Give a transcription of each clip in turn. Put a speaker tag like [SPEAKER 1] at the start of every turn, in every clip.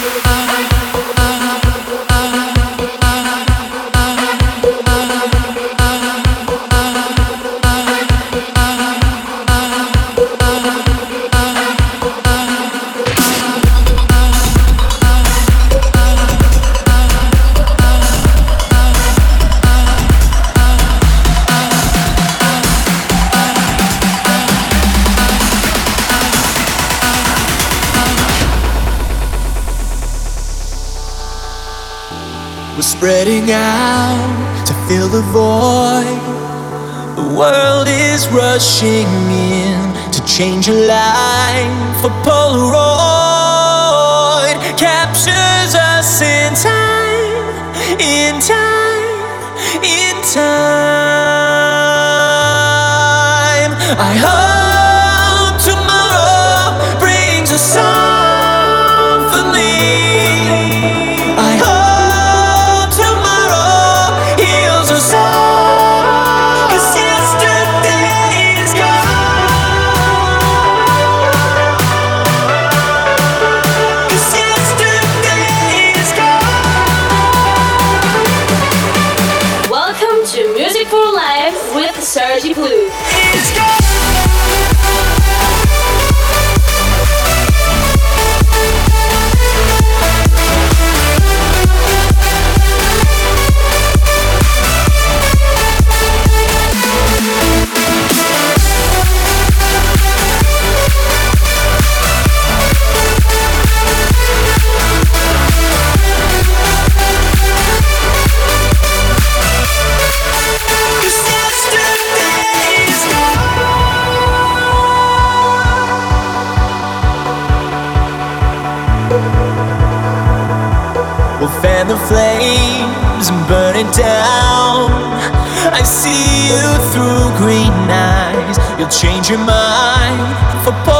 [SPEAKER 1] We're out to fill the void. The world is rushing in to change your life. for Polaroid captures us in time, in time, in time. I hope
[SPEAKER 2] Sergi Blue.
[SPEAKER 1] For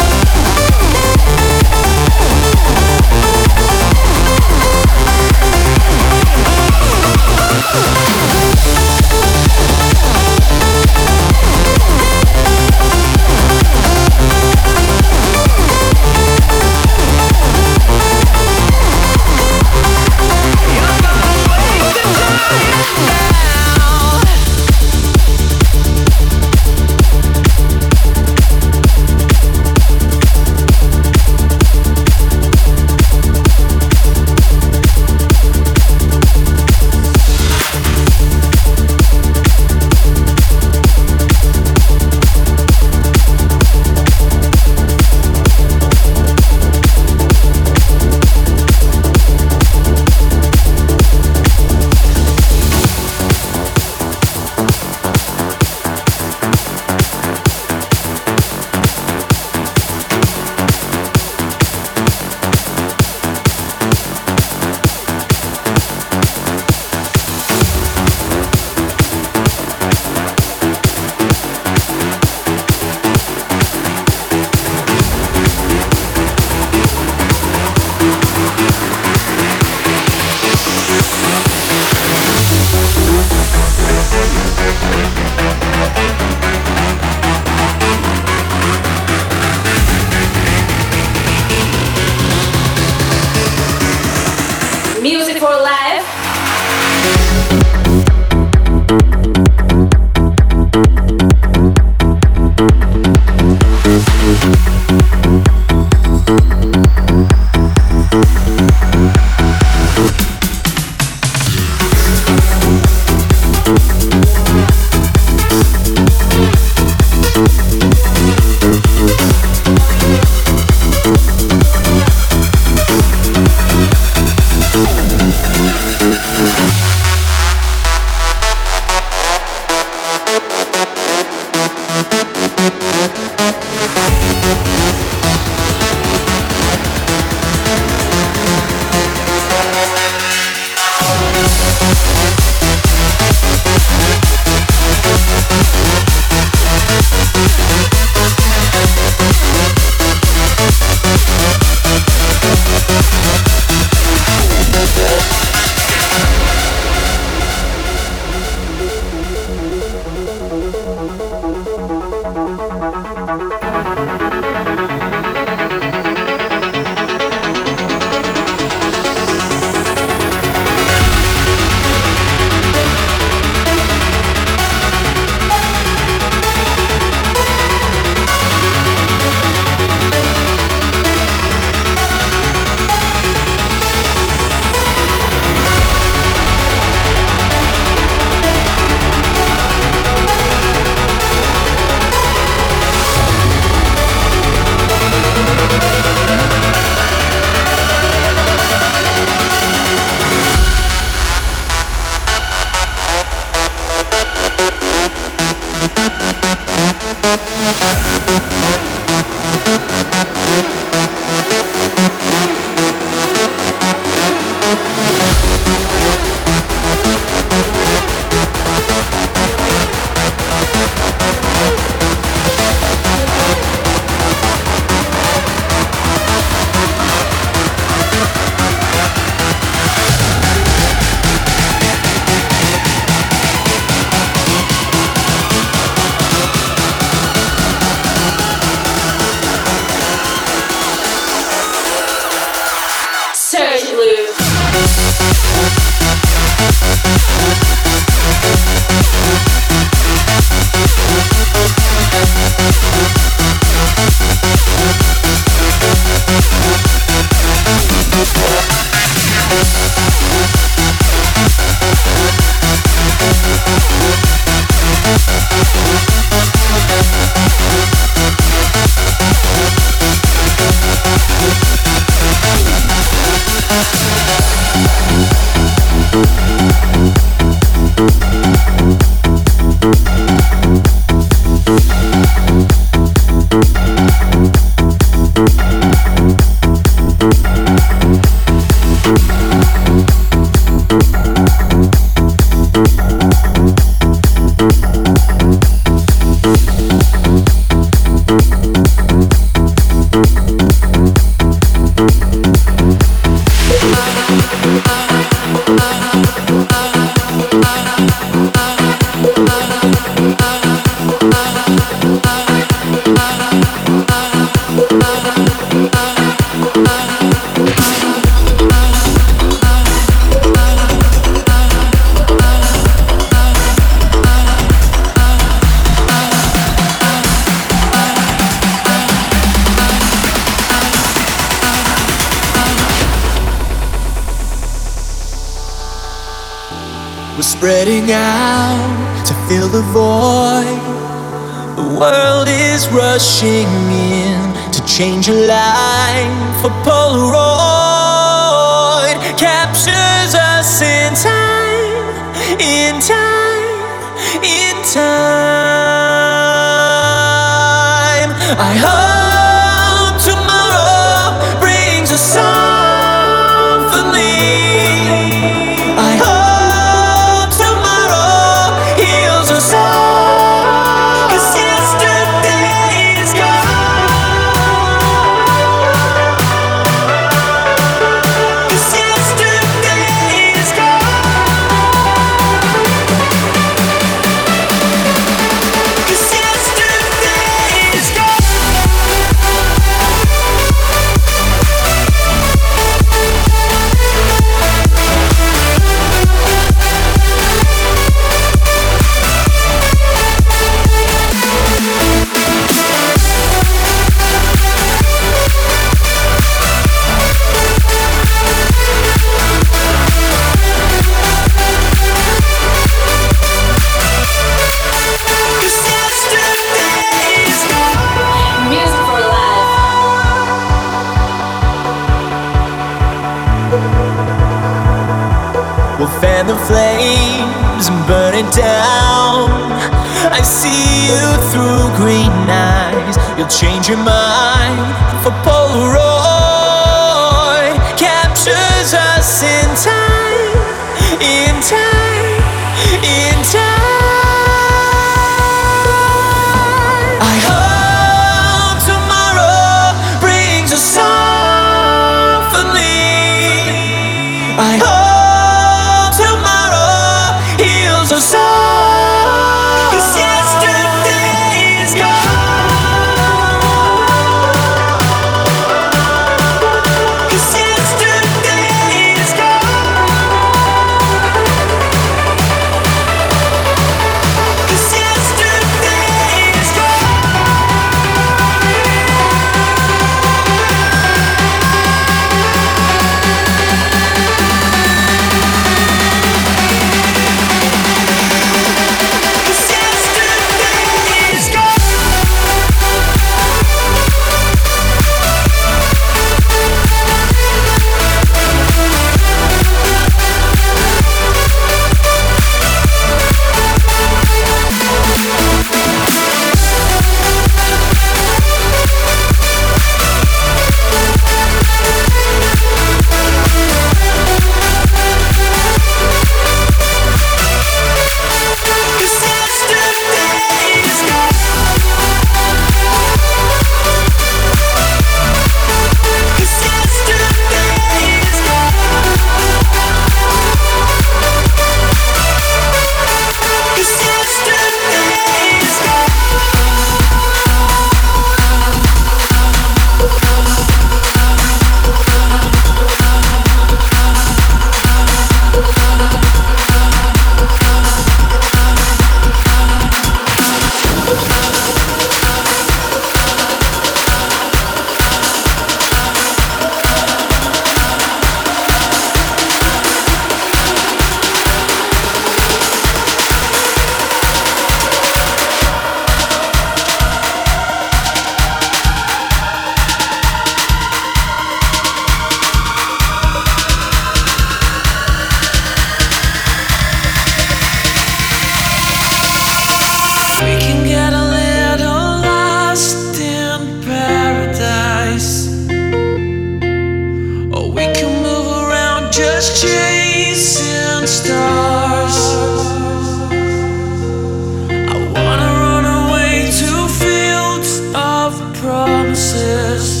[SPEAKER 1] promises.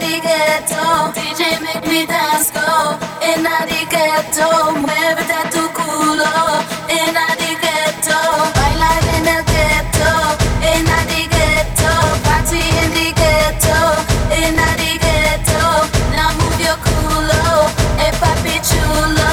[SPEAKER 1] the ghetto, DJ make me dance go. In
[SPEAKER 3] the
[SPEAKER 1] ghetto, mueve tu culo. In
[SPEAKER 3] the ghetto, bailar en el ghetto. In the ghetto, party in the ghetto. In the ghetto, now move
[SPEAKER 2] your culo. Hey papi
[SPEAKER 4] chulo.